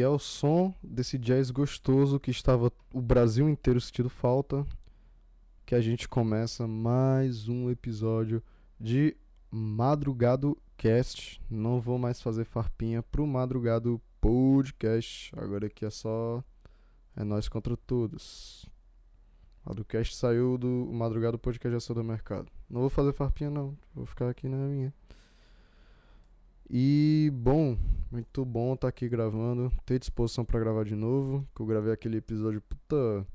E é o som desse jazz gostoso que estava o Brasil inteiro sentindo falta. Que a gente começa mais um episódio de Madrugado Cast. Não vou mais fazer farpinha pro Madrugado Podcast. Agora aqui é só. É nós contra todos. O Madrugcast saiu do o Madrugado Podcast já saiu do mercado. Não vou fazer farpinha, não. Vou ficar aqui na minha. E bom, muito bom estar tá aqui gravando, ter disposição para gravar de novo, que eu gravei aquele episódio puta.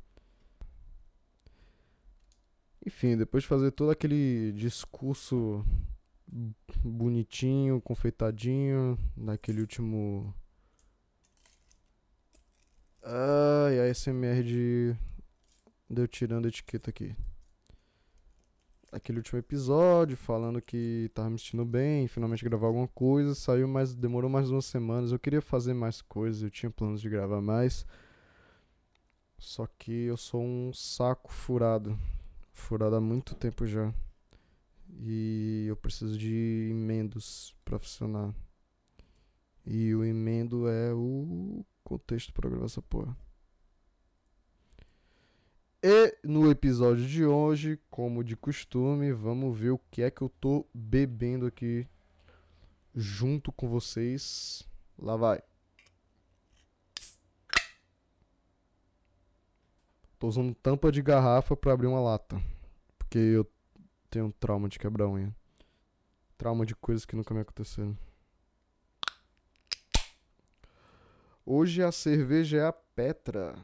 Enfim, depois de fazer todo aquele discurso bonitinho, confeitadinho, naquele último Ai, a SMR de deu tirando a etiqueta aqui aquele último episódio, falando que tava me sentindo bem, finalmente gravar alguma coisa. Saiu, mas demorou mais umas semanas. Eu queria fazer mais coisas, eu tinha planos de gravar mais. Só que eu sou um saco furado. Furado há muito tempo já. E eu preciso de emendos para funcionar. E o emendo é o contexto para gravar essa porra. E no episódio de hoje, como de costume, vamos ver o que é que eu tô bebendo aqui junto com vocês. Lá vai. Tô usando tampa de garrafa para abrir uma lata, porque eu tenho um trauma de quebrar unha. Trauma de coisas que nunca me aconteceram. Hoje a cerveja é a Petra.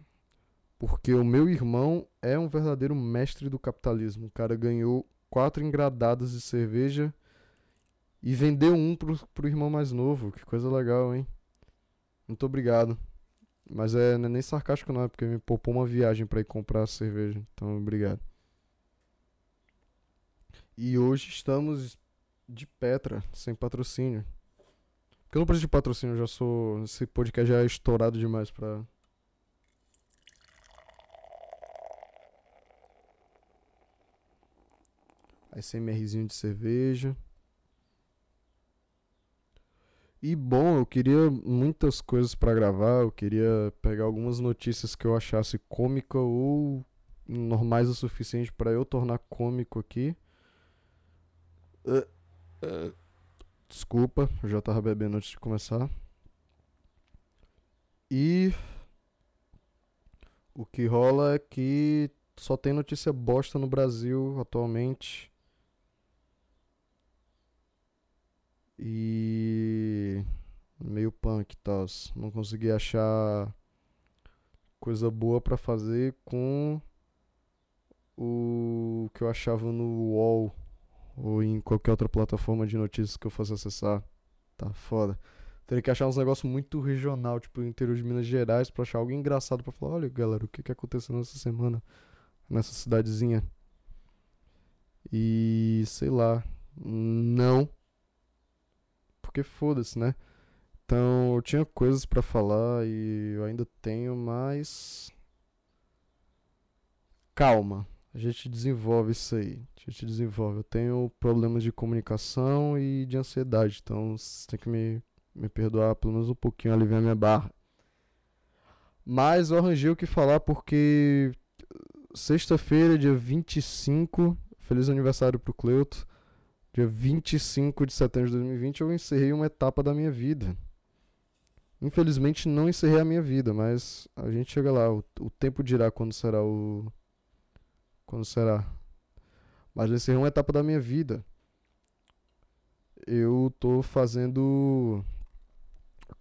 Porque o meu irmão é um verdadeiro mestre do capitalismo. O cara ganhou quatro engradadas de cerveja e vendeu um pro, pro irmão mais novo. Que coisa legal, hein? Muito obrigado. Mas é, não é nem sarcástico não, é porque me poupou uma viagem para ir comprar cerveja. Então, obrigado. E hoje estamos de Petra, sem patrocínio. Porque eu não preciso de patrocínio, eu já sou. Esse podcast já é estourado demais pra ASMRzinho de cerveja. E bom, eu queria muitas coisas para gravar, eu queria pegar algumas notícias que eu achasse cômica ou normais o suficiente para eu tornar cômico aqui. Uh, uh, desculpa, eu já tava bebendo antes de começar. E o que rola é que só tem notícia bosta no Brasil atualmente. E meio punk e tal. Não consegui achar coisa boa para fazer com o que eu achava no UOL ou em qualquer outra plataforma de notícias que eu fosse acessar. Tá foda. Teria que achar uns negócios muito regional, tipo, interior de Minas Gerais, pra achar algo engraçado pra falar, olha galera, o que, que aconteceu nessa semana nessa cidadezinha. E sei lá, não porque foda-se, né? Então eu tinha coisas para falar e eu ainda tenho, mas. Calma, a gente desenvolve isso aí. A gente desenvolve. Eu tenho problemas de comunicação e de ansiedade, então você tem que me, me perdoar pelo menos um pouquinho, aliviar minha barra. Mas eu arranjei o que falar porque sexta-feira, dia 25, feliz aniversário pro Cleuto. Dia 25 de setembro de 2020 eu encerrei uma etapa da minha vida. Infelizmente não encerrei a minha vida, mas a gente chega lá. O, o tempo dirá quando será o. Quando será. Mas eu encerrei uma etapa da minha vida. Eu tô fazendo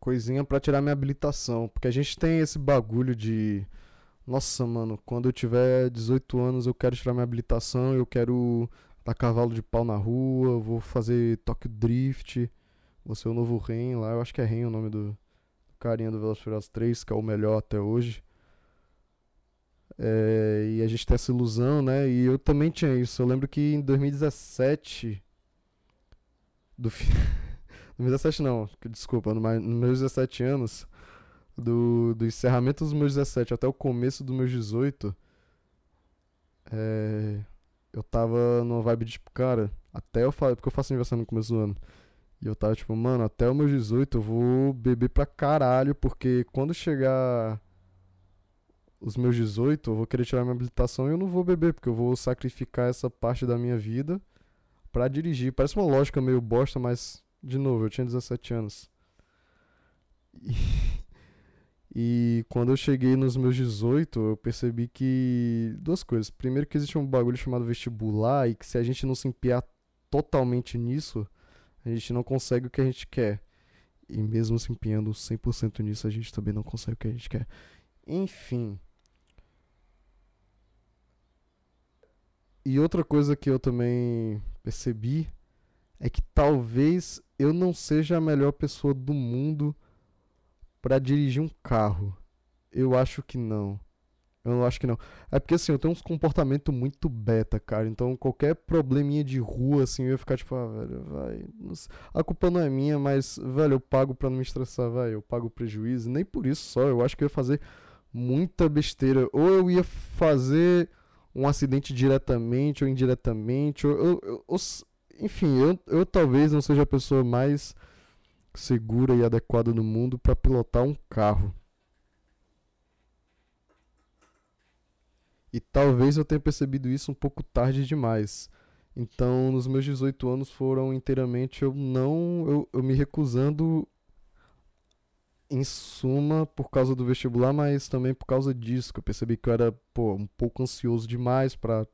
coisinha para tirar minha habilitação. Porque a gente tem esse bagulho de. Nossa, mano, quando eu tiver 18 anos eu quero tirar minha habilitação, eu quero dar cavalo de pau na rua, vou fazer Tokyo Drift, vou ser o novo Ren lá, eu acho que é Ren o nome do, do carinha do Velociraptor 3, que é o melhor até hoje. É, e a gente tem essa ilusão, né? E eu também tinha isso. Eu lembro que em 2017. Do fi... 2017 não, desculpa, nos meus 17 anos, do, do encerramento dos meus 17 até o começo dos meus 18, é, eu tava numa vibe de tipo, cara, até eu falei, porque eu faço aniversário no começo do ano. E eu tava tipo, mano, até os meus 18 eu vou beber pra caralho, porque quando chegar os meus 18, eu vou querer tirar minha habilitação e eu não vou beber, porque eu vou sacrificar essa parte da minha vida para dirigir. Parece uma lógica meio bosta, mas, de novo, eu tinha 17 anos. E, e quando eu cheguei nos meus 18, eu percebi que. Duas coisas. Primeiro, que existe um bagulho chamado vestibular e que se a gente não se empenhar totalmente nisso a gente não consegue o que a gente quer. E mesmo se empenhando 100% nisso, a gente também não consegue o que a gente quer. Enfim. E outra coisa que eu também percebi é que talvez eu não seja a melhor pessoa do mundo para dirigir um carro. Eu acho que não. Eu não acho que não. É porque assim, eu tenho uns comportamento muito beta, cara. Então qualquer probleminha de rua, assim, eu ia ficar tipo, ah, velho, vai. A culpa não é minha, mas, velho, eu pago pra não me estressar, vai. Eu pago prejuízo. Nem por isso só. Eu acho que eu ia fazer muita besteira. Ou eu ia fazer um acidente diretamente ou indiretamente. Ou, enfim, eu, eu talvez não seja a pessoa mais segura e adequada no mundo para pilotar um carro. E talvez eu tenha percebido isso um pouco tarde demais. Então, nos meus 18 anos foram inteiramente eu não. Eu, eu me recusando, em suma, por causa do vestibular, mas também por causa disso, que eu percebi que eu era pô, um pouco ansioso demais para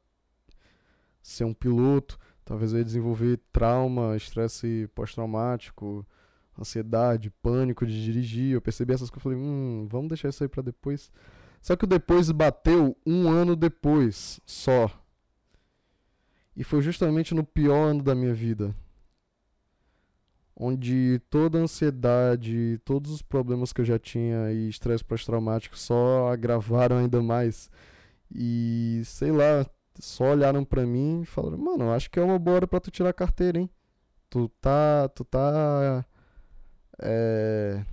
ser um piloto. Talvez eu ia desenvolver trauma, estresse pós-traumático, ansiedade, pânico de dirigir. Eu percebi essas coisas e falei, hum, vamos deixar isso aí para depois. Só que o depois bateu um ano depois só. E foi justamente no pior ano da minha vida. Onde toda a ansiedade, todos os problemas que eu já tinha e estresse pós-traumático só agravaram ainda mais. E sei lá, só olharam para mim e falaram: "Mano, acho que é uma boa hora para tu tirar a carteira, hein? Tu tá, tu tá é,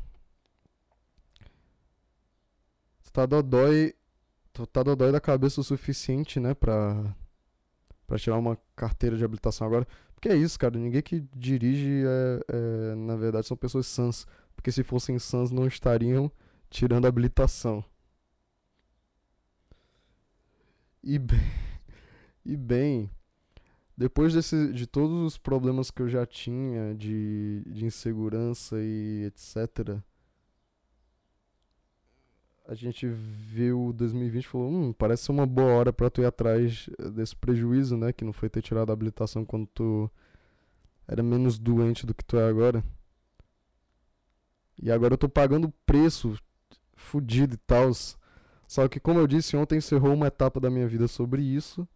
tá dodói. Tu tá dodói da cabeça o suficiente, né, pra, pra tirar uma carteira de habilitação agora. Porque é isso, cara. Ninguém que dirige, é, é, na verdade, são pessoas sãs. Porque se fossem sãs, não estariam tirando habilitação. E bem, e bem depois desse, de todos os problemas que eu já tinha de, de insegurança e etc., a gente viu 2020 e falou, hum, parece uma boa hora para tu ir atrás desse prejuízo, né? Que não foi ter tirado a habilitação quando tu era menos doente do que tu é agora. E agora eu tô pagando preço fudido e tal. Só que, como eu disse, ontem encerrou uma etapa da minha vida sobre isso.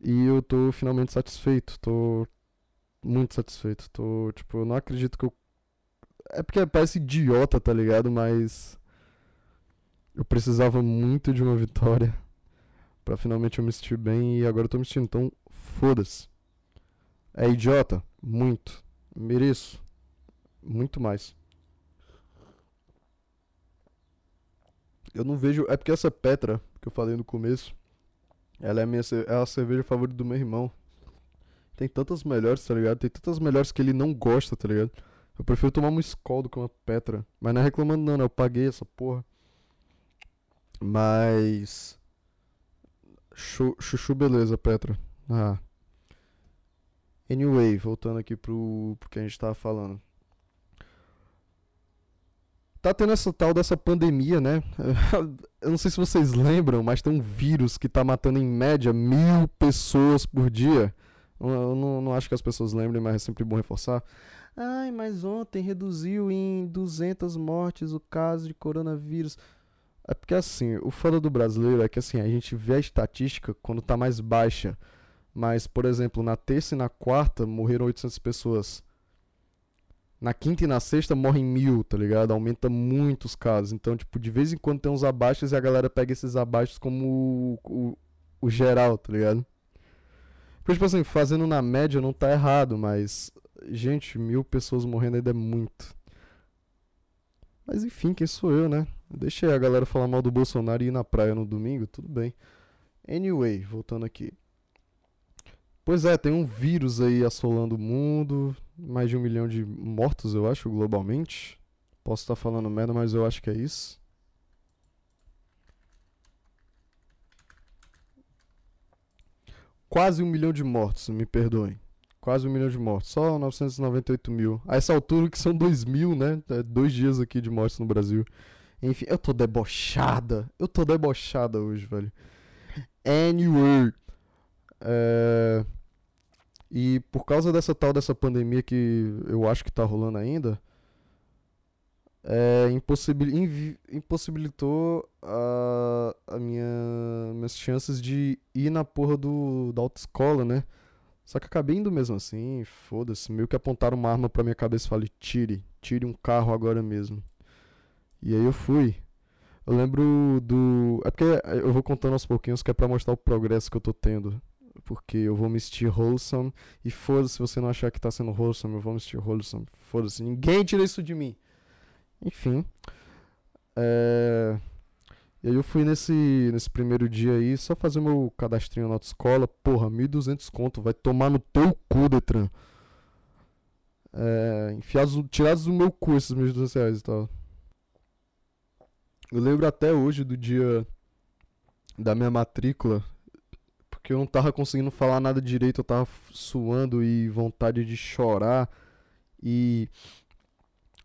E eu tô finalmente satisfeito. Tô muito satisfeito. Tô, tipo, não acredito que eu. É porque parece idiota, tá ligado? Mas eu precisava muito de uma vitória para finalmente eu me sentir bem e agora eu tô me sentindo. Então, foda-se. É idiota? Muito. Mereço. Muito mais. Eu não vejo. É porque essa Petra, que eu falei no começo, ela é minha é a cerveja favorita do meu irmão. Tem tantas melhores, tá ligado? Tem tantas melhores que ele não gosta, tá ligado? Eu prefiro tomar uma Skol do que uma Petra. Mas não é reclamando não, né? Eu paguei essa porra. Mas. Chuchu, beleza, Petra. Ah. Anyway, voltando aqui pro, pro que a gente tava falando. Tá tendo essa tal dessa pandemia, né? Eu não sei se vocês lembram, mas tem um vírus que tá matando em média mil pessoas por dia. Eu não, não acho que as pessoas lembrem, mas é sempre bom reforçar. Ai, mas ontem reduziu em 200 mortes o caso de coronavírus. É porque assim, o foda do brasileiro é que assim, a gente vê a estatística quando tá mais baixa. Mas, por exemplo, na terça e na quarta morreram 800 pessoas. Na quinta e na sexta morrem mil, tá ligado? Aumenta muito os casos. Então, tipo, de vez em quando tem uns abaixos e a galera pega esses abaixos como o, o, o geral, tá ligado? Porque, tipo assim, fazendo na média não tá errado, mas. Gente, mil pessoas morrendo ainda é muito. Mas enfim, quem sou eu, né? Deixei a galera falar mal do Bolsonaro e ir na praia no domingo, tudo bem. Anyway, voltando aqui. Pois é, tem um vírus aí assolando o mundo. Mais de um milhão de mortos, eu acho, globalmente. Posso estar falando merda, mas eu acho que é isso. Quase um milhão de mortos, me perdoem. Quase um milhão de mortos. Só 998 mil. A essa altura que são 2 mil, né? É dois dias aqui de mortes no Brasil. Enfim, eu tô debochada. Eu tô debochada hoje, velho. Anyway. É... E por causa dessa tal dessa pandemia que eu acho que tá rolando ainda, é, impossibil, impossibilitou a, a minha, minhas chances de ir na porra do, da autoescola, né? Só que acabei indo mesmo assim, foda-se. Meio que apontaram uma arma pra minha cabeça e falei, tire, tire um carro agora mesmo. E aí eu fui. Eu lembro do. É porque eu vou contando aos pouquinhos que é pra mostrar o progresso que eu tô tendo. Porque eu vou me vestir wholesome. E foda-se se você não achar que tá sendo wholesome, eu vou me vestir wholesome. Foda-se, ninguém tira isso de mim. Enfim. É... E aí eu fui nesse, nesse primeiro dia aí, só fazer meu cadastrinho na autoescola. Porra, 1.200 conto, vai tomar no teu cu, Detran. É, enfiados, tirados do meu cu esses 1.200 reais e tal. Eu lembro até hoje do dia da minha matrícula, porque eu não tava conseguindo falar nada direito, eu tava suando e vontade de chorar. E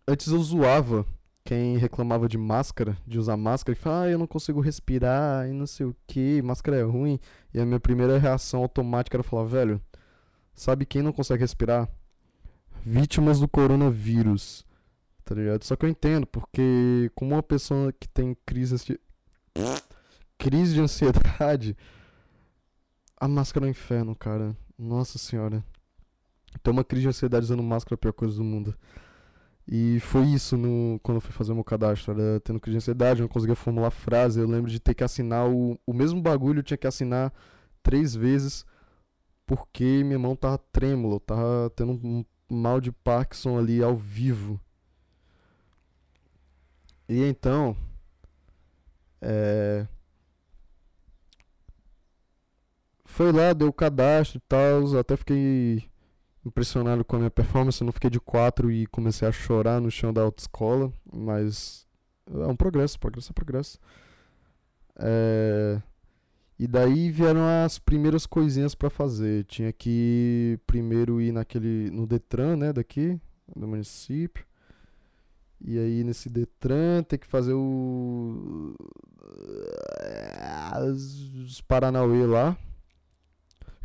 antes eu zoava quem reclamava de máscara, de usar máscara, e falava, ah, eu não consigo respirar e não sei o que, máscara é ruim. E a minha primeira reação automática era falar, velho, sabe quem não consegue respirar? Vítimas do coronavírus. Tá ligado? Só que eu entendo, porque como uma pessoa que tem crise crise de ansiedade, a máscara é um inferno, cara. Nossa senhora. Ter uma crise de ansiedade usando máscara é a pior coisa do mundo. E foi isso no, quando eu fui fazer o meu cadastro. Era tendo crise de ansiedade, não conseguia formular frase. Eu lembro de ter que assinar o, o mesmo bagulho, eu tinha que assinar três vezes porque minha mão tava trêmula, tava tendo um mal de Parkinson ali ao vivo. E então, é, foi lá, deu o cadastro e tal, até fiquei impressionado com a minha performance. Eu não fiquei de quatro e comecei a chorar no chão da autoescola, mas é um progresso, progresso é progresso. É... E daí vieram as primeiras coisinhas para fazer. Tinha que primeiro ir naquele no Detran, né, daqui, do município. E aí nesse Detran tem que fazer o os Paranauê lá.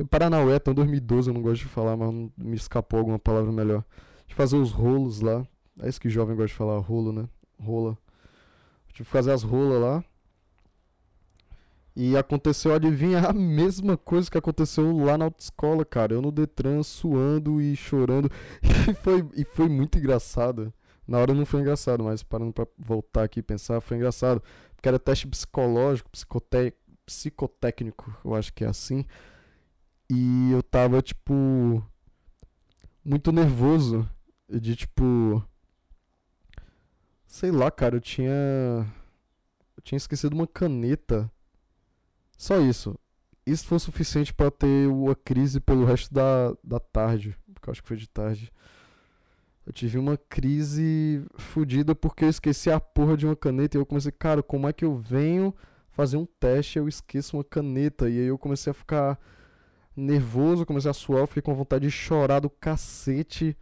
Paranauê até 2012 eu não gosto de falar, mas me escapou alguma palavra melhor. De fazer os rolos lá. É isso que jovem gosta de falar, rolo, né? Rola. Tive que fazer as rolas lá. E aconteceu, adivinha, a mesma coisa que aconteceu lá na autoescola, cara. Eu no Detran suando e chorando. E foi, e foi muito engraçado. Na hora não foi engraçado, mas parando pra voltar aqui e pensar, foi engraçado. Porque era teste psicológico, psicote... psicotécnico, eu acho que é assim. E eu tava, tipo, muito nervoso. De, tipo. Sei lá, cara, eu tinha. Eu tinha esquecido uma caneta. Só isso. Isso foi o suficiente para ter uma crise pelo resto da, da tarde. Porque eu acho que foi de tarde. Eu tive uma crise fodida porque eu esqueci a porra de uma caneta. E eu comecei, cara, como é que eu venho fazer um teste e eu esqueço uma caneta? E aí eu comecei a ficar nervoso, comecei a suar, fiquei com vontade de chorar do cacete.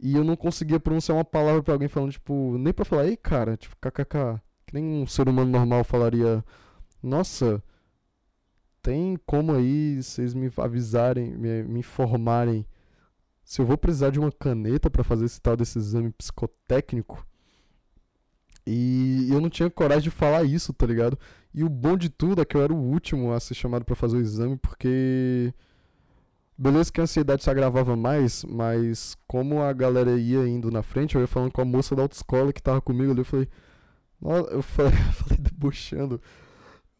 E eu não conseguia pronunciar uma palavra para alguém falando, tipo, nem pra falar, ei, cara, tipo, kkk. Que nem um ser humano normal falaria, nossa, tem como aí vocês me avisarem, me, me informarem se eu vou precisar de uma caneta para fazer esse tal desse exame psicotécnico? E eu não tinha coragem de falar isso, tá ligado? E o bom de tudo é que eu era o último a ser chamado para fazer o exame, porque. Beleza que a ansiedade se agravava mais, mas como a galera ia indo na frente, eu ia falando com a moça da autoescola que tava comigo ali, eu falei. Eu falei, falei debochando.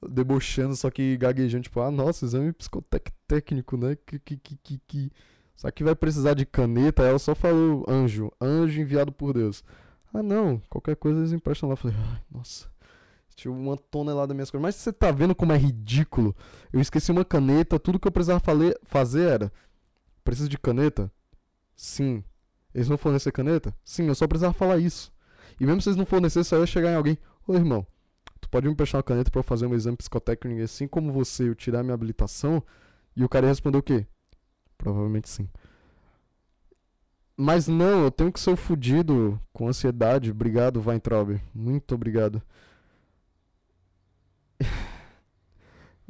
Debochando, só que gaguejando, tipo, ah, nossa, exame psicotécnico, né? Que, que, que, que. Só que vai precisar de caneta, ela só falou anjo, anjo enviado por Deus. Ah, não, qualquer coisa eles emprestam lá. Eu falei, ai, nossa. Tinha uma tonelada das minhas coisas. Mas você tá vendo como é ridículo? Eu esqueci uma caneta, tudo que eu precisava fazer era: preciso de caneta? Sim. Eles não fornecer caneta? Sim, eu só precisava falar isso. E mesmo se eles não fornecerem, só eu chegar em alguém. Ô irmão, tu pode me prestar uma caneta para eu fazer um exame psicotécnico assim como você, eu tirar minha habilitação? E o cara ia responder o quê? Provavelmente sim. Mas não, eu tenho que ser fudido com ansiedade. Obrigado, Weintraub. Muito obrigado.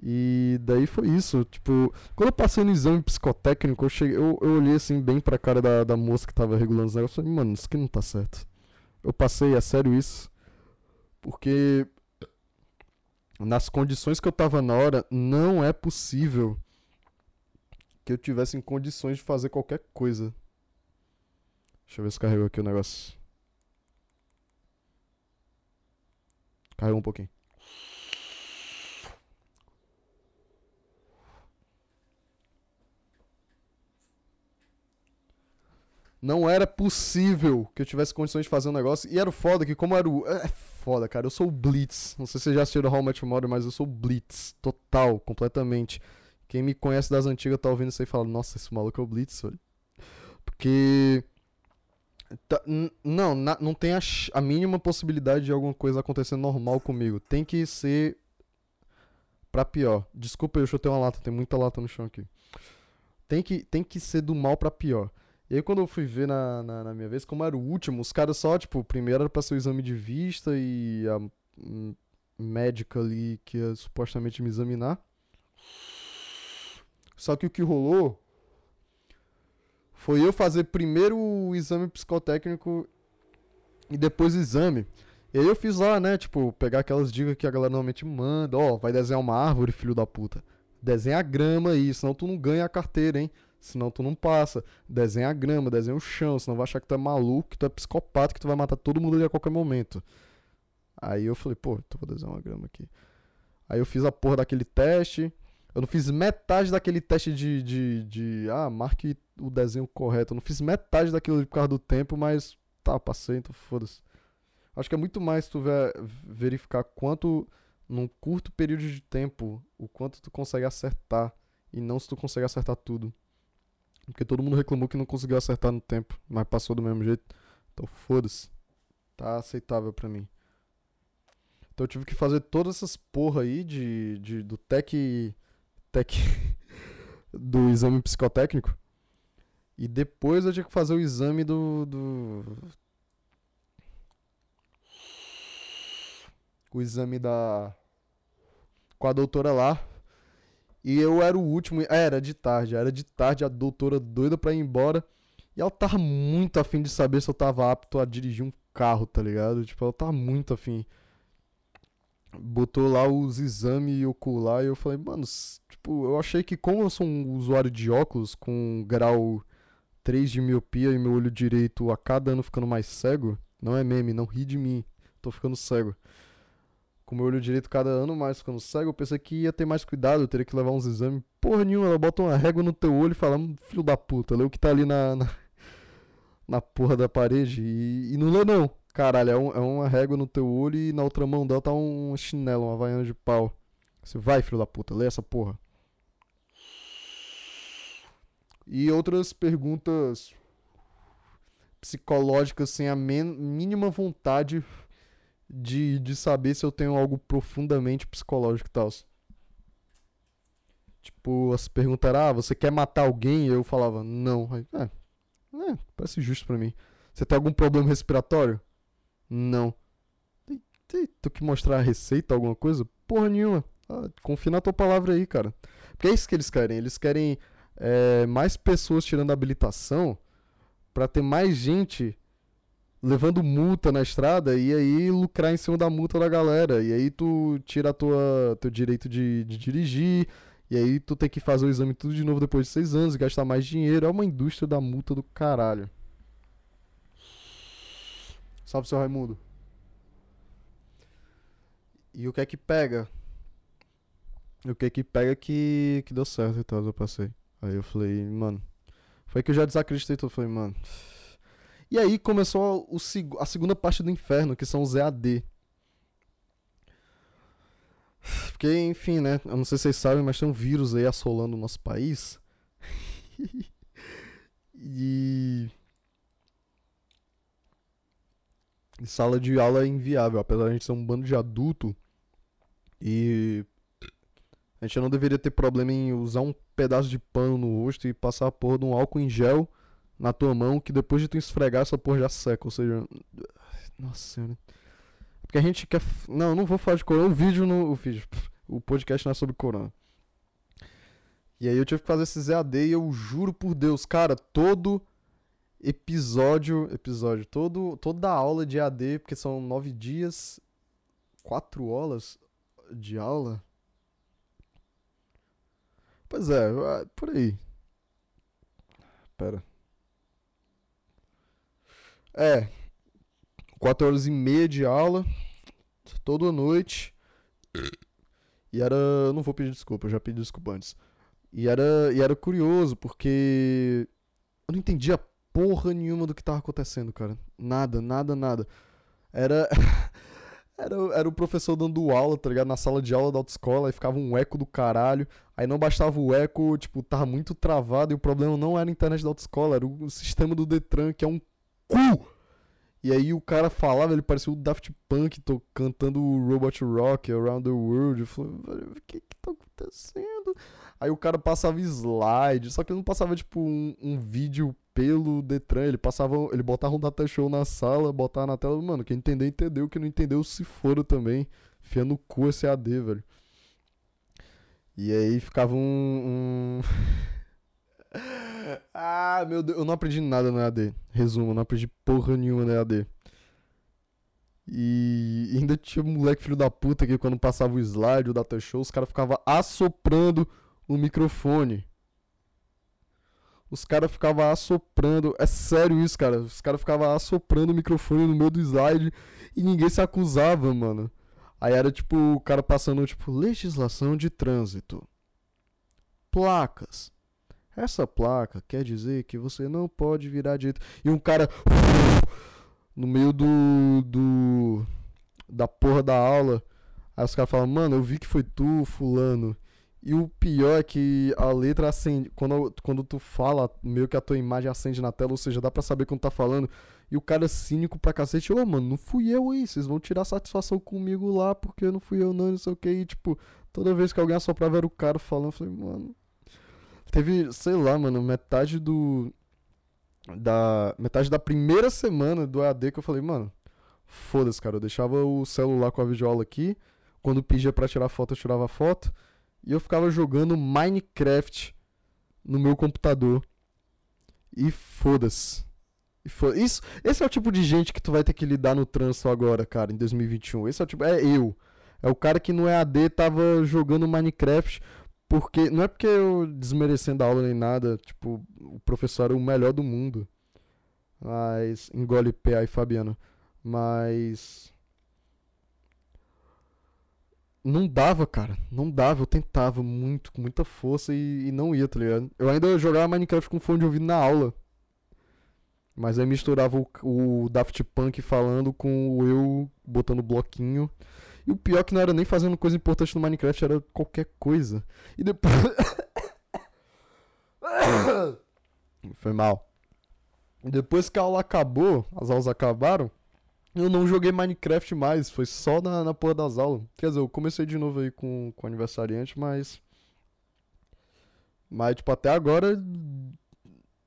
E daí foi isso. Tipo, quando eu passei no exame psicotécnico, eu, cheguei, eu, eu olhei assim bem pra cara da, da moça que tava regulando os negócios. Falei, mano, isso aqui não tá certo. Eu passei, é sério isso. Porque nas condições que eu tava na hora, não é possível que eu tivesse em condições de fazer qualquer coisa. Deixa eu ver se carregou aqui o negócio. Carregou um pouquinho. Não era possível que eu tivesse condições de fazer um negócio. E era foda que, como era o. É foda, cara. Eu sou o Blitz. Não sei se vocês já assistiram How Much More, mas eu sou o Blitz. Total, completamente. Quem me conhece das antigas tá ouvindo isso aí e fala: Nossa, esse maluco é o Blitz, olha. Porque. Tá, não, na, não tem a, a mínima possibilidade de alguma coisa acontecer normal comigo. Tem que ser pra pior. Desculpa, eu chutei uma lata, tem muita lata no chão aqui. Tem que, tem que ser do mal pra pior. E aí quando eu fui ver na, na, na, minha vez, como era o último, os caras só, tipo, primeiro era pra ser o exame de vista e a hum, médica ali que ia supostamente me examinar. Só que o que rolou foi eu fazer primeiro o exame psicotécnico e depois o exame. E aí eu fiz lá, né, tipo, pegar aquelas dicas que a galera normalmente manda, ó, oh, vai desenhar uma árvore, filho da puta. Desenha a grama aí, senão tu não ganha a carteira, hein? Senão tu não passa. Desenha a grama, desenha o chão, senão vai achar que tu é maluco, que tu é psicopata, que tu vai matar todo mundo ali a qualquer momento. Aí eu falei, pô, então vou desenhar uma grama aqui. Aí eu fiz a porra daquele teste. Eu não fiz metade daquele teste de, de, de ah, marque o desenho correto. Eu não fiz metade daquilo por causa do tempo, mas tá, passei, então foda-se. Acho que é muito mais tu ver, verificar quanto, num curto período de tempo, o quanto tu consegue acertar. E não se tu consegue acertar tudo. Porque todo mundo reclamou que não conseguiu acertar no tempo, mas passou do mesmo jeito. Então foda-se. Tá aceitável pra mim. Então eu tive que fazer todas essas porra aí de, de do tech tech do exame psicotécnico. E depois eu tinha que fazer o exame do, do o exame da com a doutora lá e eu era o último. Era de tarde, era de tarde, a doutora doida pra ir embora. E ela tava muito afim de saber se eu tava apto a dirigir um carro, tá ligado? Tipo, ela tava muito afim. Botou lá os exames ocular e eu falei, mano, tipo, eu achei que como eu sou um usuário de óculos com grau 3 de miopia e meu olho direito a cada ano ficando mais cego, não é meme, não ri de mim, tô ficando cego com meu olho direito cada ano mais ficando cego, eu pensei que ia ter mais cuidado, eu teria que levar uns exames. Porra nenhuma, ela bota uma régua no teu olho e fala, hum, filho da puta, lê o que tá ali na, na, na porra da parede. E, e, não lê não. Caralho, é, um, é uma régua no teu olho e na outra mão dela tá um chinelo, uma vaiana de pau. Você vai, filho da puta, lê essa porra. E outras perguntas psicológicas sem a mínima vontade de, de saber se eu tenho algo profundamente psicológico e tal. Tipo, as perguntaram, ah, você quer matar alguém? E eu falava, não. Aí, é, é, parece justo pra mim. Você tem algum problema respiratório? Não. Tem, tem, que mostrar a receita, alguma coisa? Porra nenhuma. Ah, confia na tua palavra aí, cara. Porque é isso que eles querem. Eles querem é, mais pessoas tirando habilitação para ter mais gente levando multa na estrada e aí lucrar em cima da multa da galera. E aí tu tira a tua, teu direito de, de dirigir. E aí tu tem que fazer o exame tudo de novo depois de seis anos e gastar mais dinheiro. É uma indústria da multa do caralho. Salve, seu Raimundo. E o que é que pega? O que é que pega que, que deu certo e tal, eu passei. Aí eu falei, mano. Foi que eu já desacreditei. Eu falei, mano. E aí começou o, a segunda parte do inferno, que são os EAD. Porque, enfim, né? Eu não sei se vocês sabem, mas tem um vírus aí assolando o nosso país. E. e sala de aula é inviável, apesar de a gente ser um bando de adulto. E. A gente não deveria ter problema em usar um pedaço de pano no rosto e passar a porra de um álcool em gel na tua mão que depois de tu esfregar essa porra já seca. Ou seja. Nossa senhora. Porque a gente quer. Não, não vou falar de corona. O vídeo no. O vídeo. O podcast não é sobre corona. E aí eu tive que fazer esse ZAD e eu juro por Deus, cara, todo episódio. Episódio, todo, toda aula de AD, porque são nove dias, quatro horas de aula. Pois é, é por aí. Pera. É. Quatro horas e meia de aula. Toda noite. E era. Não vou pedir desculpa, eu já pedi desculpa antes. E era, e era curioso, porque eu não entendia porra nenhuma do que tava acontecendo, cara. Nada, nada, nada. Era. Era, era o professor dando aula, tá ligado? Na sala de aula da autoescola, aí ficava um eco do caralho. Aí não bastava o eco, tipo, tava muito travado e o problema não era a internet da autoescola, era o sistema do Detran, que é um cu! E aí o cara falava, ele parecia o Daft Punk tô cantando o Robot Rock Around the World. Eu falei, o que que tá acontecendo? Aí o cara passava slide, só que ele não passava tipo um, um vídeo pelo Detran, ele passava, ele botava um data show na sala, botava na tela, mano, quem entender, entendeu, quem não entendeu, se for também. Fia no cu esse AD, velho. E aí ficava um... um... ah, meu Deus, eu não aprendi nada no EAD. Resumo, não aprendi porra nenhuma no EAD. E ainda tinha um moleque filho da puta que quando passava o slide, o data show, os caras ficavam assoprando o microfone. Os caras ficavam assoprando. É sério isso, cara. Os caras ficavam assoprando o microfone no meio do slide e ninguém se acusava, mano. Aí era tipo o cara passando, tipo, legislação de trânsito. Placas. Essa placa quer dizer que você não pode virar direito. E um cara no meio do, do da porra da aula. Aí os caras falam, mano, eu vi que foi tu, fulano. E o pior é que a letra acende. Quando, quando tu fala, meio que a tua imagem acende na tela, ou seja, dá pra saber quando tá falando. E o cara é cínico pra cacete, ô, mano, não fui eu aí, vocês vão tirar satisfação comigo lá, porque não fui eu não, não sei o que. E, tipo, toda vez que alguém assoprava era o cara falando, eu falei, mano. Teve, sei lá, mano, metade do. Da. Metade da primeira semana do AD que eu falei, mano, foda-se, cara. Eu deixava o celular com a videoaula aqui. Quando pedia pra tirar foto, eu tirava foto. E eu ficava jogando Minecraft no meu computador. E foda-se. Foda Isso, esse é o tipo de gente que tu vai ter que lidar no trânsito agora, cara, em 2021. Esse é o tipo. É eu. É o cara que no EAD tava jogando Minecraft. Porque. Não é porque eu desmerecendo a aula nem nada. Tipo, o professor era o melhor do mundo. Mas. Engole PA e Fabiano. Mas não dava, cara. Não dava. Eu tentava muito, com muita força e, e, não ia, tá ligado? Eu ainda jogava Minecraft com fone de ouvido na aula. Mas aí misturava o, o Daft Punk falando com o eu botando bloquinho. E o pior é que não era nem fazendo coisa importante no Minecraft, era qualquer coisa. E depois. Foi mal. Depois que a aula acabou, as aulas acabaram, eu não joguei Minecraft mais, foi só na, na porra das aulas. Quer dizer, eu comecei de novo aí com, com aniversariante, mas. Mas, tipo, até agora.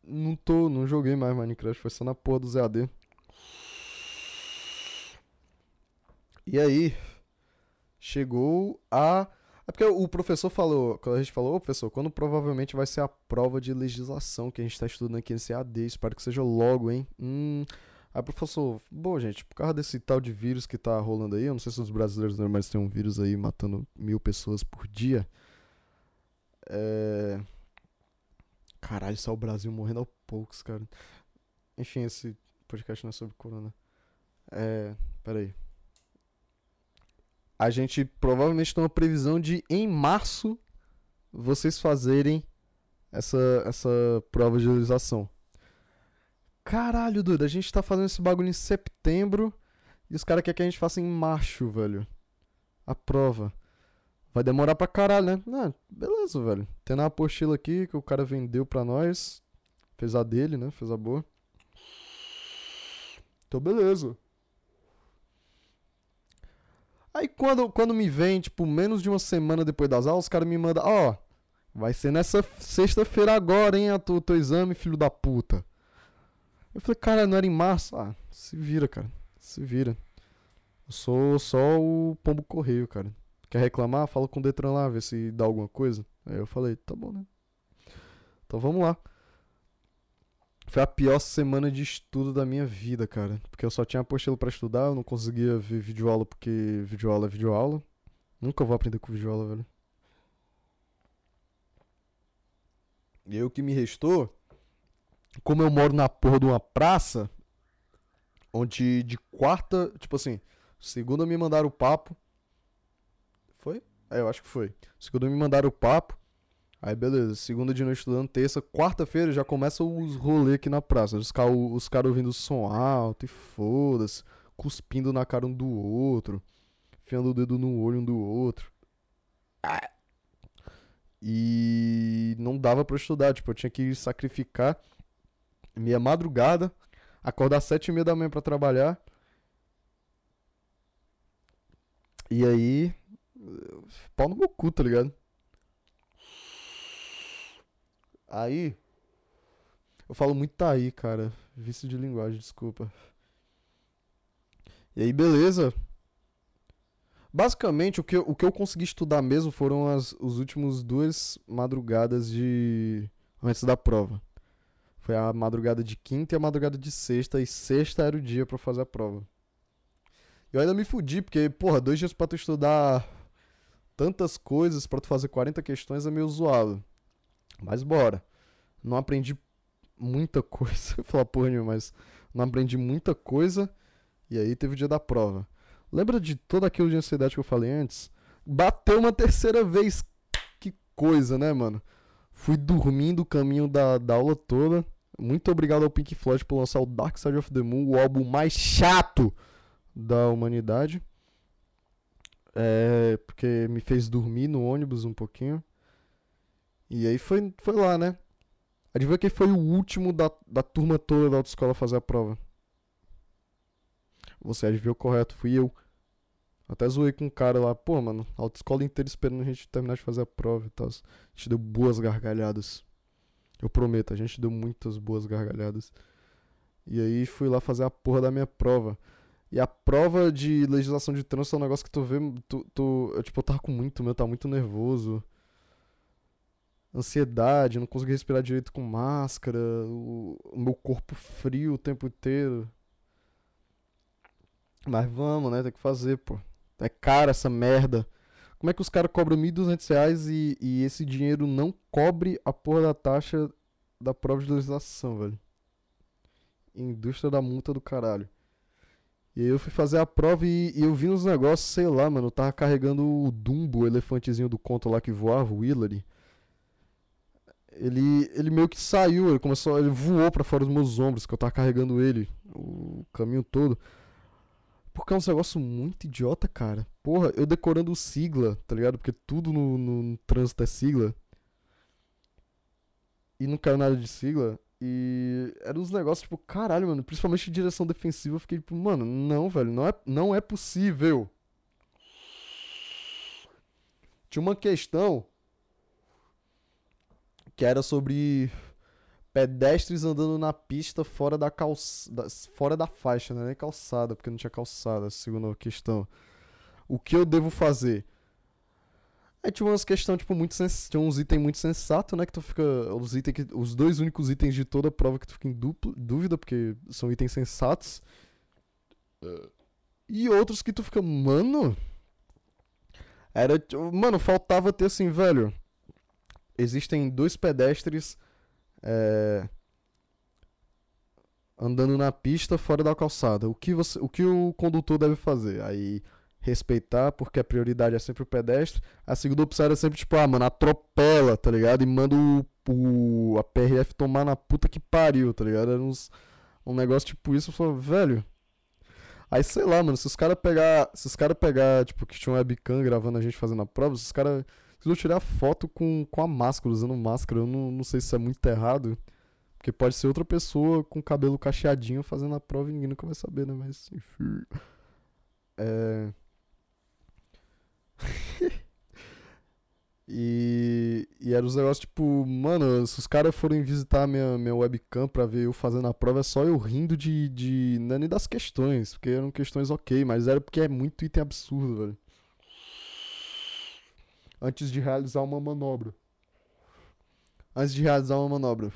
Não tô. Não joguei mais Minecraft, foi só na porra do ZAD. E aí. Chegou a. É porque o professor falou, quando a gente falou, ô professor, quando provavelmente vai ser a prova de legislação que a gente tá estudando aqui nesse AD, espero que seja logo, hein? Hum. Aí, professor, bom, gente, por causa desse tal de vírus que tá rolando aí, eu não sei se os brasileiros normais têm um vírus aí matando mil pessoas por dia. É. Caralho, só o Brasil morrendo aos poucos, cara. Enfim, esse podcast não é sobre corona. É. Peraí. A gente provavelmente tem uma previsão de, em março, vocês fazerem essa, essa prova de realização. Caralho, doido, a gente tá fazendo esse bagulho em setembro e os caras querem que a gente faça em março, velho. A prova. Vai demorar pra caralho, né? Não, beleza, velho. Tem uma apostila aqui que o cara vendeu pra nós. fez a dele, né? Fez a boa. Então, beleza. Aí quando, quando me vem, tipo, menos de uma semana depois das aulas, os caras me mandam, ó, vai ser nessa sexta-feira agora, hein, a tu, teu exame, filho da puta. Eu falei, cara, não era em março? Ah, se vira, cara. Se vira. Eu sou só o pombo correio, cara. Quer reclamar? Fala com o Detran lá, ver se dá alguma coisa. Aí eu falei, tá bom, né? Então vamos lá. Foi a pior semana de estudo da minha vida, cara. Porque eu só tinha apostilo para estudar, eu não conseguia ver videoaula porque videoaula é videoaula. Nunca vou aprender com videoaula, velho. E aí o que me restou, como eu moro na porra de uma praça, onde de quarta, tipo assim, segunda me mandaram o papo. Foi? É, eu acho que foi. Segunda me mandaram o papo. Aí beleza, segunda de noite estudando, terça, quarta-feira já começa os rolês aqui na praça. Os caras os cara ouvindo som alto e foda-se, cuspindo na cara um do outro, enfiando o dedo no olho um do outro. E não dava para estudar, tipo, eu tinha que sacrificar minha madrugada, acordar às sete e meia da manhã pra trabalhar. E aí, pau no meu cu, tá ligado? Aí. Eu falo muito tá aí, cara. Vício de linguagem, desculpa. E aí, beleza. Basicamente, o que, eu, o que eu consegui estudar mesmo foram as os últimos duas madrugadas de. antes da prova. Foi a madrugada de quinta e a madrugada de sexta, e sexta era o dia para fazer a prova. Eu ainda me fudi, porque, porra, dois dias pra tu estudar tantas coisas, para tu fazer 40 questões é meio zoado. Mas bora. Não aprendi muita coisa. Falar porra mas não aprendi muita coisa. E aí teve o dia da prova. Lembra de todo aquilo de ansiedade que eu falei antes? Bateu uma terceira vez. Que coisa, né, mano? Fui dormindo o caminho da, da aula toda. Muito obrigado ao Pink Floyd por lançar o Dark Side of the Moon, o álbum mais chato da humanidade. É, porque me fez dormir no ônibus um pouquinho. E aí foi, foi lá, né? Adivinha quem foi o último da, da turma toda da autoescola a fazer a prova? Você adivinhou correto, fui eu. Até zoei com um cara lá, pô, mano, a autoescola inteira esperando a gente terminar de fazer a prova e tal. A gente deu boas gargalhadas. Eu prometo, a gente deu muitas boas gargalhadas. E aí fui lá fazer a porra da minha prova. E a prova de legislação de trânsito é um negócio que tu vê. Tu, tu, eu, tipo, eu tava com muito medo, tava muito nervoso ansiedade, não conseguia respirar direito com máscara, o, o meu corpo frio o tempo inteiro. Mas vamos, né? Tem que fazer, pô. É cara essa merda. Como é que os caras cobram 1.200 reais e, e esse dinheiro não cobre a porra da taxa da prova de legislação, velho? Indústria da multa do caralho. E aí eu fui fazer a prova e, e eu vi uns negócios, sei lá, mano. Eu tava carregando o Dumbo, o elefantezinho do conto lá que voava, o Hillary ele, ele meio que saiu, ele começou, ele voou para fora dos meus ombros, que eu tava carregando ele o caminho todo. Porque é um negócio muito idiota, cara. Porra, eu decorando sigla, tá ligado? Porque tudo no, no, no trânsito é sigla. E não caiu nada de sigla. E eram uns negócios, tipo, caralho, mano. Principalmente em direção defensiva, eu fiquei tipo, mano, não, velho, não é, não é possível. Tinha uma questão que era sobre pedestres andando na pista fora da calça, fora da faixa, não é nem calçada, porque não tinha calçada, segundo a questão. O que eu devo fazer? Aí tinha umas questões, tipo, muito sens... tinha uns itens muito sensatos, né, que tu fica, os itens que... os dois únicos itens de toda a prova que tu fica em dupla, dúvida, porque são itens sensatos. E outros que tu fica, mano, era, mano, faltava ter assim, velho, existem dois pedestres é, andando na pista fora da calçada. O que, você, o que o condutor deve fazer? Aí respeitar, porque a prioridade é sempre o pedestre. A segunda opção era sempre tipo, ah, mano, atropela, tá ligado? E manda o, o a PRF tomar na puta que pariu, tá ligado? Era uns, um negócio tipo isso, eu falei, velho. Aí sei lá, mano, se os caras pegar, se os caras pegar, tipo, que tinha um webcam gravando a gente fazendo a prova, se os caras precisou tirar foto com, com a máscara, usando máscara. Eu não, não sei se é muito errado. Porque pode ser outra pessoa com cabelo cacheadinho fazendo a prova e ninguém nunca vai saber, né? Mas, enfim. É. e, e era os negócios tipo, mano, se os caras forem visitar minha, minha webcam pra ver eu fazendo a prova, é só eu rindo de. de não é nem das questões, porque eram questões ok, mas era porque é muito item absurdo, velho. Antes de realizar uma manobra. Antes de realizar uma manobra.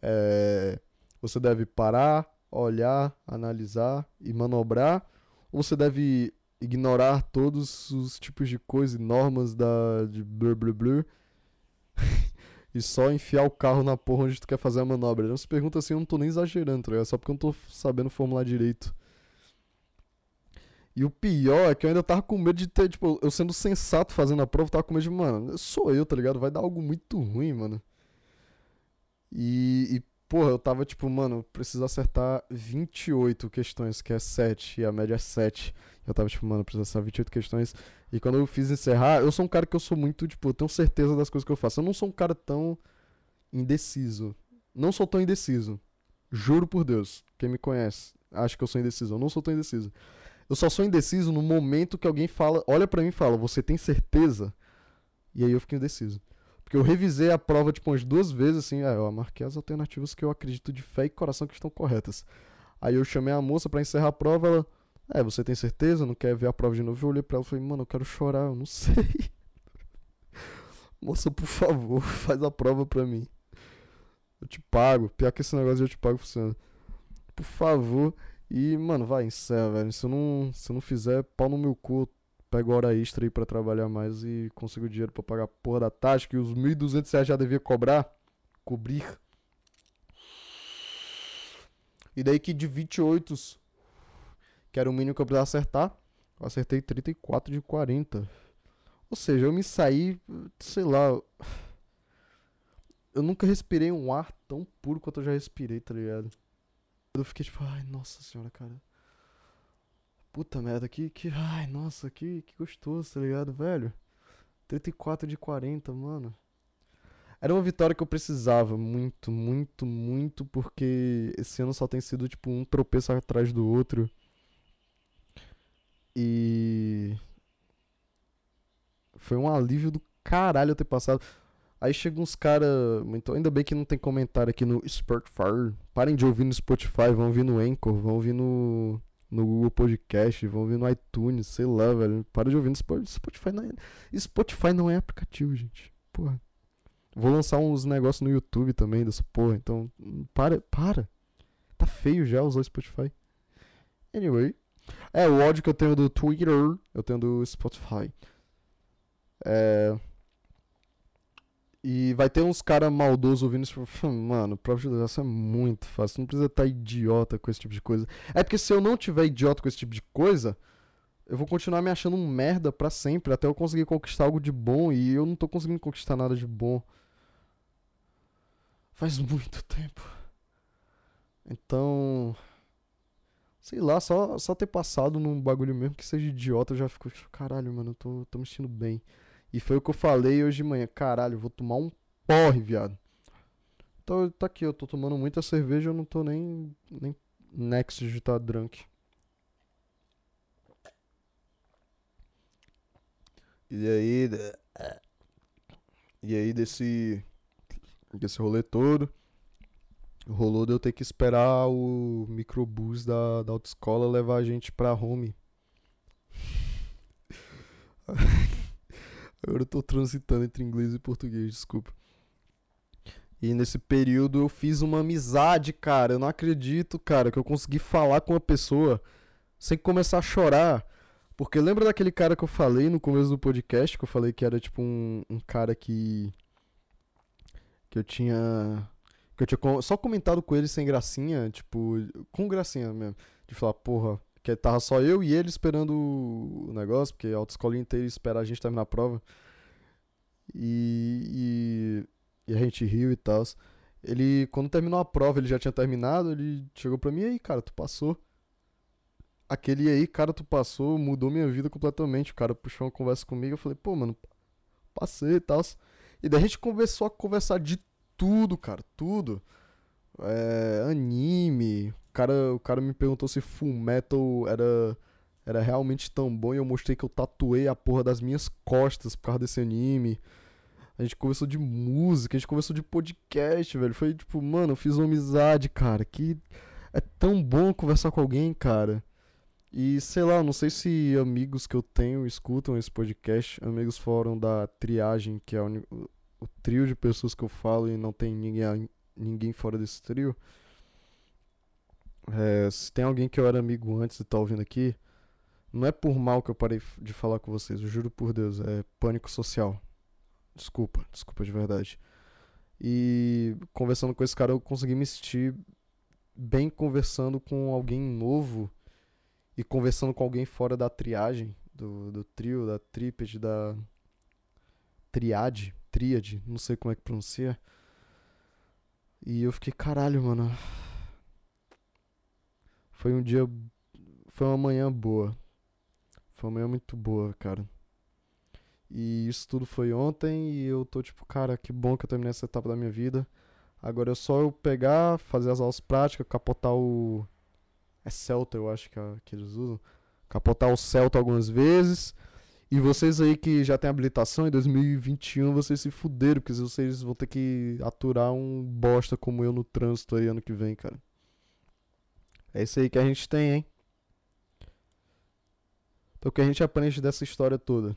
É, você deve parar, olhar, analisar e manobrar. Ou você deve ignorar todos os tipos de coisas e normas da, de blur blur blur e só enfiar o carro na porra onde tu quer fazer a manobra. Não se pergunta assim, eu não tô nem exagerando, tá ligado? Só porque eu não tô sabendo formular direito. E o pior é que eu ainda tava com medo de ter, tipo, eu sendo sensato fazendo a prova, tava com medo de, mano, sou eu, tá ligado? Vai dar algo muito ruim, mano. E, e porra, eu tava tipo, mano, preciso acertar 28 questões, que é 7, e a média é 7. Eu tava tipo, mano, preciso acertar 28 questões. E quando eu fiz encerrar, eu sou um cara que eu sou muito, tipo, eu tenho certeza das coisas que eu faço. Eu não sou um cara tão indeciso. Não sou tão indeciso. Juro por Deus. Quem me conhece, acha que eu sou indeciso. Eu não sou tão indeciso. Eu só sou indeciso no momento que alguém fala, olha para mim e fala, você tem certeza? E aí eu fico indeciso. Porque eu revisei a prova, tipo, umas duas vezes, assim, é, eu marquei as alternativas que eu acredito de fé e coração que estão corretas. Aí eu chamei a moça para encerrar a prova, ela, é, você tem certeza? Não quer ver a prova de novo? Eu olhei pra ela e falei, mano, eu quero chorar, eu não sei. moça, por favor, faz a prova pra mim. Eu te pago. Pior que esse negócio de eu te pago funciona. Por favor. E, mano, vai, encerra, velho. Se eu não, se eu não fizer, pau no meu cu, pego hora extra aí pra trabalhar mais e consigo dinheiro pra pagar a porra da taxa que os 1.200 reais já devia cobrar. Cobrir. E daí que de 28, que era o mínimo que eu precisava acertar, eu acertei 34 de 40. Ou seja, eu me saí, sei lá. Eu nunca respirei um ar tão puro quanto eu já respirei, tá ligado? Eu fiquei tipo, ai, nossa senhora, cara. Puta merda, que, que. Ai, nossa, que, que gostoso, tá ligado, velho? 34 de 40, mano. Era uma vitória que eu precisava muito, muito, muito, porque esse ano só tem sido tipo um tropeço atrás do outro. E. Foi um alívio do caralho ter passado. Aí chega uns caras. Então, ainda bem que não tem comentário aqui no Spotify. Parem de ouvir no Spotify, vão ouvir no Anchor, vão ouvir no, no Google Podcast, vão ouvir no iTunes, sei lá, velho. Para de ouvir no Spotify. Não é, Spotify não é aplicativo, gente. Porra. Vou lançar uns negócios no YouTube também dessa porra. Então, para, para. Tá feio já usar o Spotify. Anyway. É, o áudio que eu tenho do Twitter, eu tenho do Spotify. É. E vai ter uns caras maldosos ouvindo isso. Mano, prova de utilização é muito fácil. Não precisa estar tá idiota com esse tipo de coisa. É porque se eu não tiver idiota com esse tipo de coisa, eu vou continuar me achando um merda pra sempre. Até eu conseguir conquistar algo de bom. E eu não tô conseguindo conquistar nada de bom. Faz muito tempo. Então. Sei lá, só, só ter passado num bagulho mesmo que seja idiota, eu já fico. Caralho, mano, eu tô, tô me sentindo bem. E foi o que eu falei hoje de manhã. Caralho, vou tomar um porre, viado. Então tá aqui, eu tô tomando muita cerveja, eu não tô nem. nem next de tá drunk. E aí. E aí desse. Desse rolê todo. Rolou de eu ter que esperar o microbus da, da autoescola levar a gente pra home. Agora eu tô transitando entre inglês e português, desculpa. E nesse período eu fiz uma amizade, cara. Eu não acredito, cara, que eu consegui falar com uma pessoa sem começar a chorar. Porque lembra daquele cara que eu falei no começo do podcast? Que eu falei que era tipo um, um cara que. Que eu tinha. Que eu tinha só comentado com ele sem gracinha, tipo. Com gracinha mesmo. De falar, porra, que tava só eu e ele esperando o negócio, porque a autoescola inteira espera a gente terminar a prova. E, e, e a gente riu e tal. Ele, quando terminou a prova, ele já tinha terminado, ele chegou pra mim, e aí, cara, tu passou. Aquele aí, cara, tu passou, mudou minha vida completamente. O cara puxou uma conversa comigo, eu falei, pô, mano, passei e tal. E daí a gente começou a conversar de tudo, cara, tudo. é, anime. Cara, o cara me perguntou se Full Metal era, era realmente tão bom e eu mostrei que eu tatuei a porra das minhas costas por causa desse anime. A gente conversou de música, a gente conversou de podcast, velho. Foi tipo, mano, eu fiz uma amizade, cara. Que é tão bom conversar com alguém, cara. E sei lá, não sei se amigos que eu tenho escutam esse podcast. Amigos foram da triagem, que é o, o trio de pessoas que eu falo e não tem ninguém, ninguém fora desse trio. É, se tem alguém que eu era amigo antes e tá ouvindo aqui, não é por mal que eu parei de falar com vocês, eu juro por Deus, é pânico social. Desculpa, desculpa de verdade. E conversando com esse cara, eu consegui me sentir bem conversando com alguém novo e conversando com alguém fora da triagem, do, do trio, da trípede, da triade, tríade, não sei como é que pronuncia. E eu fiquei, caralho, mano. Foi um dia. Foi uma manhã boa. Foi uma manhã muito boa, cara. E isso tudo foi ontem e eu tô tipo, cara, que bom que eu terminei essa etapa da minha vida. Agora é só eu pegar, fazer as aulas práticas, capotar o. É Celta, eu acho que, é, que eles usam. Capotar o Celta algumas vezes. E vocês aí que já tem habilitação, em 2021 vocês se fuderam, porque vocês vão ter que aturar um bosta como eu no trânsito aí ano que vem, cara. É isso aí que a gente tem, hein? Então o que a gente aprende dessa história toda?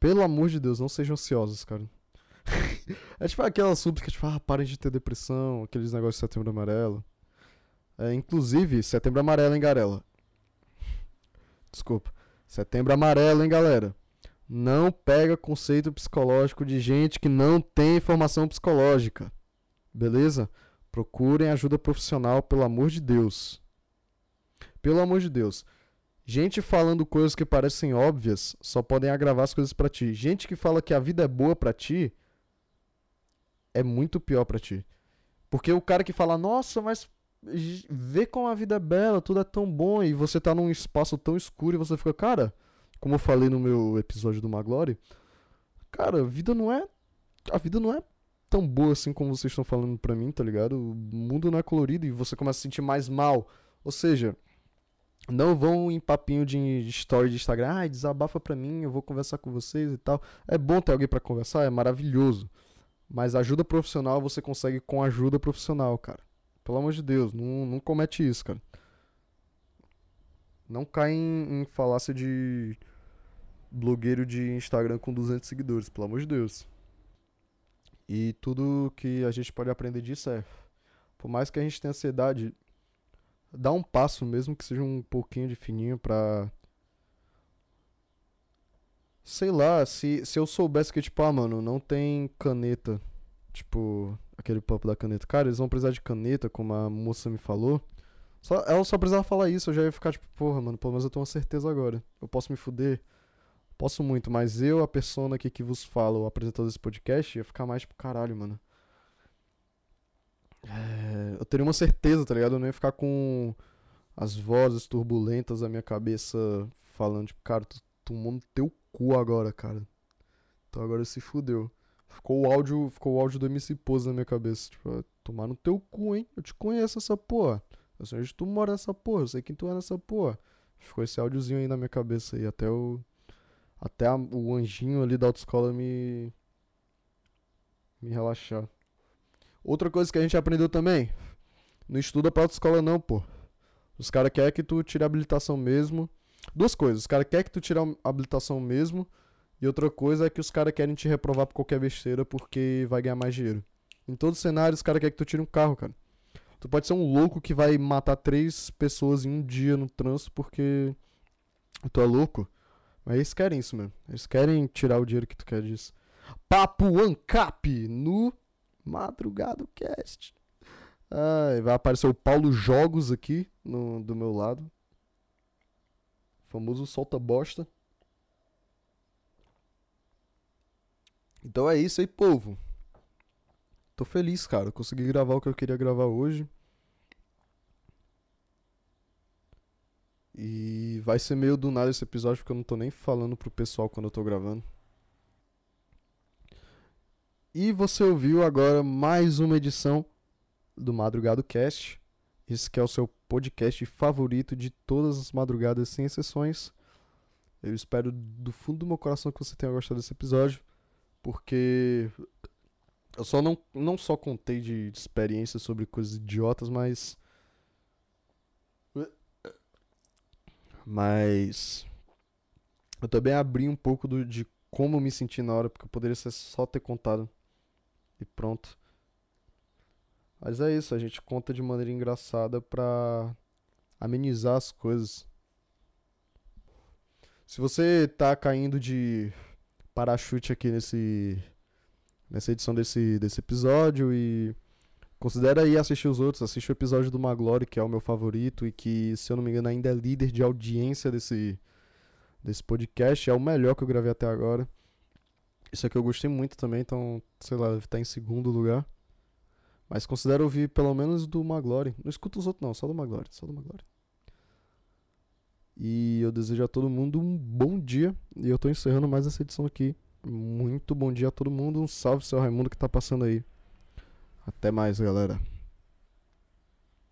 Pelo amor de Deus, não sejam ansiosos, cara. é tipo aquela súplica, tipo, ah, parem de ter depressão, aqueles negócios de setembro amarelo. É, inclusive, setembro amarelo, hein, Garela? Desculpa. Setembro amarelo, hein, galera? Não pega conceito psicológico de gente que não tem formação psicológica. Beleza? Procurem ajuda profissional, pelo amor de Deus. Pelo amor de Deus. Gente falando coisas que parecem óbvias só podem agravar as coisas para ti. Gente que fala que a vida é boa para ti é muito pior para ti. Porque o cara que fala, nossa, mas vê como a vida é bela, tudo é tão bom, e você tá num espaço tão escuro e você fica, cara, como eu falei no meu episódio do Maglore, cara, a vida não é. A vida não é tão boa assim como vocês estão falando pra mim, tá ligado? O mundo não é colorido e você começa a se sentir mais mal. Ou seja, não vão em papinho de story de Instagram, ah, desabafa pra mim, eu vou conversar com vocês e tal. É bom ter alguém para conversar, é maravilhoso. Mas ajuda profissional você consegue com ajuda profissional, cara. Pelo amor de Deus, não, não comete isso, cara. Não cai em, em falácia de blogueiro de Instagram com 200 seguidores, pelo amor de Deus. E tudo que a gente pode aprender disso é, por mais que a gente tenha ansiedade, dar um passo, mesmo que seja um pouquinho de fininho pra. Sei lá, se, se eu soubesse que, tipo, ah, mano, não tem caneta. Tipo, aquele papo da caneta. Cara, eles vão precisar de caneta, como a moça me falou. Só, ela só precisava falar isso, eu já ia ficar tipo, porra, mano, pelo menos eu tenho uma certeza agora. Eu posso me fuder. Posso muito, mas eu, a persona aqui que vos fala, o apresentador desse podcast, ia ficar mais tipo, caralho, mano. É, eu teria uma certeza, tá ligado? Eu não ia ficar com as vozes turbulentas da minha cabeça falando, tipo, cara, tu no teu cu agora, cara. Então agora se fudeu. Ficou o áudio, ficou o áudio do MC Pose na minha cabeça. Tipo, tomar no teu cu, hein? Eu te conheço essa porra. Eu sei onde tu mora nessa porra, eu sei quem tu é nessa porra. Ficou esse áudiozinho aí na minha cabeça aí, até o. Até a, o anjinho ali da autoescola me. me relaxar. Outra coisa que a gente aprendeu também. Não estuda pra autoescola não, pô. Os caras querem que tu tire a habilitação mesmo. Duas coisas. Os caras querem que tu tire a habilitação mesmo. E outra coisa é que os caras querem te reprovar por qualquer besteira porque vai ganhar mais dinheiro. Em todos os cenários, os caras querem que tu tire um carro, cara. Tu pode ser um louco que vai matar três pessoas em um dia no trânsito porque tu é louco. Mas eles querem isso mesmo. Eles querem tirar o dinheiro que tu quer disso. Papo Ancap no Madrugado Cast. Ah, vai aparecer o Paulo Jogos aqui no, do meu lado. famoso solta bosta. Então é isso aí, povo. Tô feliz, cara. Consegui gravar o que eu queria gravar hoje. E vai ser meio do nada esse episódio porque eu não tô nem falando pro pessoal quando eu tô gravando. E você ouviu agora mais uma edição do Madrugado Cast. Esse que é o seu podcast favorito de todas as madrugadas, sem exceções. Eu espero do fundo do meu coração que você tenha gostado desse episódio, porque eu só não, não só contei de, de experiências sobre coisas idiotas, mas. Mas. Eu também abri um pouco do, de como eu me senti na hora, porque eu poderia ser só ter contado. E pronto. Mas é isso, a gente conta de maneira engraçada pra amenizar as coisas. Se você tá caindo de parachute aqui nesse nessa edição desse, desse episódio e considera aí assistir os outros, assiste o episódio do Maglory, que é o meu favorito e que, se eu não me engano, ainda é líder de audiência desse desse podcast, é o melhor que eu gravei até agora. Isso aqui eu gostei muito também, então, sei lá, deve estar em segundo lugar. Mas considero ouvir pelo menos do Maglory. Não escuta os outros não, só do Maglory, só do Maglory. E eu desejo a todo mundo um bom dia. E eu tô encerrando mais essa edição aqui. Muito bom dia a todo mundo. Um salve, seu Raimundo, que tá passando aí. Até mais, galera.